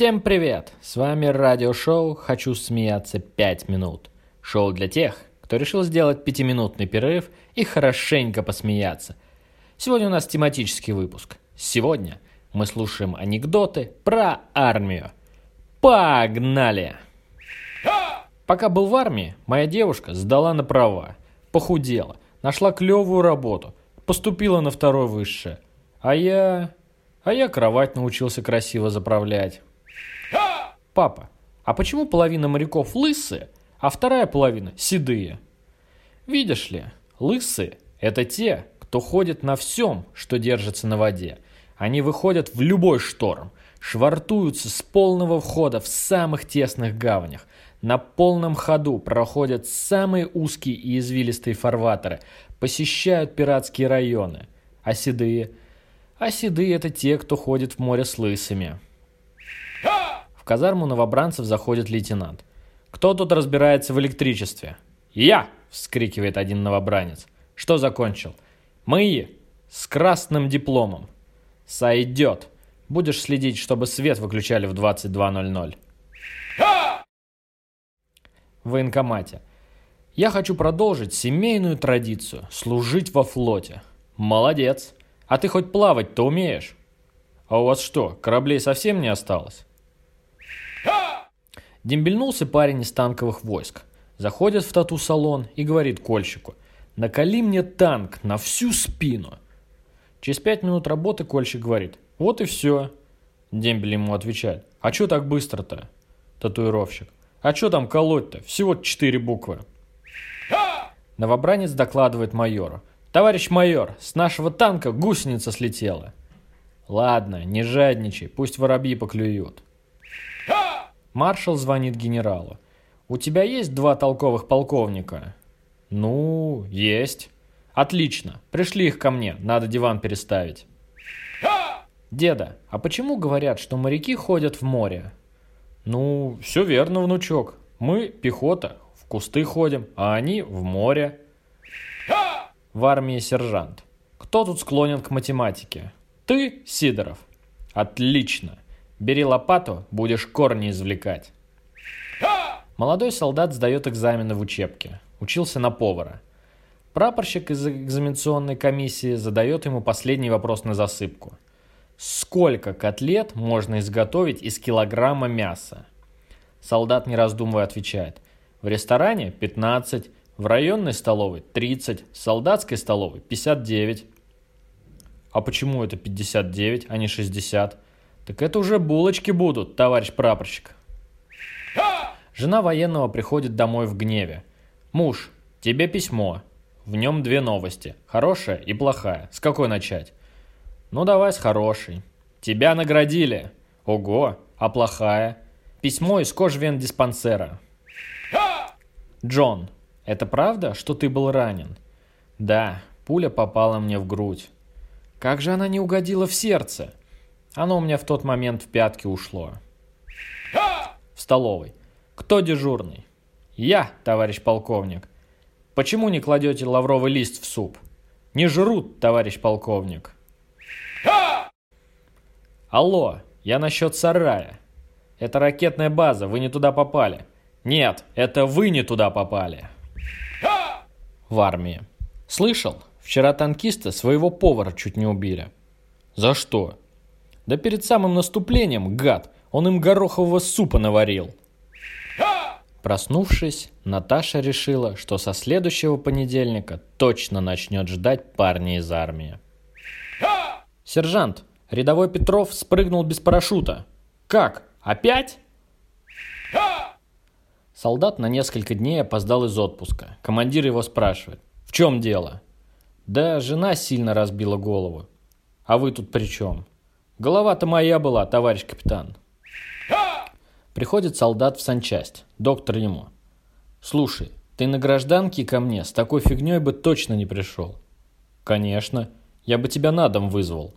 Всем привет! С вами радиошоу «Хочу смеяться 5 минут». Шоу для тех, кто решил сделать пятиминутный перерыв и хорошенько посмеяться. Сегодня у нас тематический выпуск. Сегодня мы слушаем анекдоты про армию. Погнали! Пока был в армии, моя девушка сдала на права, похудела, нашла клевую работу, поступила на второе высшее. А я... А я кровать научился красиво заправлять. Папа, а почему половина моряков лысые, а вторая половина седые? Видишь ли, лысые – это те, кто ходит на всем, что держится на воде. Они выходят в любой шторм, швартуются с полного входа в самых тесных гаванях, на полном ходу проходят самые узкие и извилистые фарватеры, посещают пиратские районы. А седые? А седые – это те, кто ходит в море с лысыми. В казарму новобранцев заходит лейтенант. «Кто тут разбирается в электричестве?» «Я!» – вскрикивает один новобранец. «Что закончил?» «Мы!» «С красным дипломом!» «Сойдет!» Будешь следить, чтобы свет выключали в 22.00. В военкомате. Я хочу продолжить семейную традицию – служить во флоте. Молодец. А ты хоть плавать-то умеешь? А у вас что, кораблей совсем не осталось? Дембельнулся парень из танковых войск. Заходит в тату-салон и говорит кольщику. «Накали мне танк на всю спину». Через пять минут работы кольщик говорит. «Вот и все». Дембель ему отвечает. «А что так быстро-то?» Татуировщик. «А что там колоть-то? Всего четыре буквы». Новобранец докладывает майору. «Товарищ майор, с нашего танка гусеница слетела». «Ладно, не жадничай, пусть воробьи поклюют». Маршал звонит генералу. «У тебя есть два толковых полковника?» «Ну, есть». «Отлично. Пришли их ко мне. Надо диван переставить». «Деда, а почему говорят, что моряки ходят в море?» «Ну, все верно, внучок. Мы, пехота, в кусты ходим, а они в море». В армии сержант. «Кто тут склонен к математике?» «Ты, Сидоров». «Отлично. Бери лопату, будешь корни извлекать. Молодой солдат сдает экзамены в учебке. Учился на повара. Прапорщик из экзаменационной комиссии задает ему последний вопрос на засыпку. Сколько котлет можно изготовить из килограмма мяса? Солдат, не раздумывая, отвечает. В ресторане 15, в районной столовой 30, в солдатской столовой 59. А почему это 59, а не 60? Так это уже булочки будут, товарищ прапорщик. Жена военного приходит домой в гневе. Муж, тебе письмо. В нем две новости. Хорошая и плохая. С какой начать? Ну давай с хорошей. Тебя наградили. Ого, а плохая? Письмо из кожвен-диспансера. Джон, это правда, что ты был ранен? Да, пуля попала мне в грудь. Как же она не угодила в сердце? Оно у меня в тот момент в пятки ушло. В столовой. Кто дежурный? Я, товарищ полковник. Почему не кладете лавровый лист в суп? Не жрут, товарищ полковник. Алло, я насчет сарая. Это ракетная база, вы не туда попали. Нет, это вы не туда попали. В армии. Слышал? Вчера танкисты своего повара чуть не убили. За что? Да перед самым наступлением, гад, он им горохового супа наварил. Проснувшись, Наташа решила, что со следующего понедельника точно начнет ждать парня из армии. Сержант, рядовой Петров спрыгнул без парашюта. Как? Опять? Солдат на несколько дней опоздал из отпуска. Командир его спрашивает. В чем дело? Да жена сильно разбила голову. А вы тут при чем? Голова-то моя была, товарищ капитан. Приходит солдат в санчасть. Доктор ему. Слушай, ты на гражданке ко мне с такой фигней бы точно не пришел. Конечно. Я бы тебя на дом вызвал.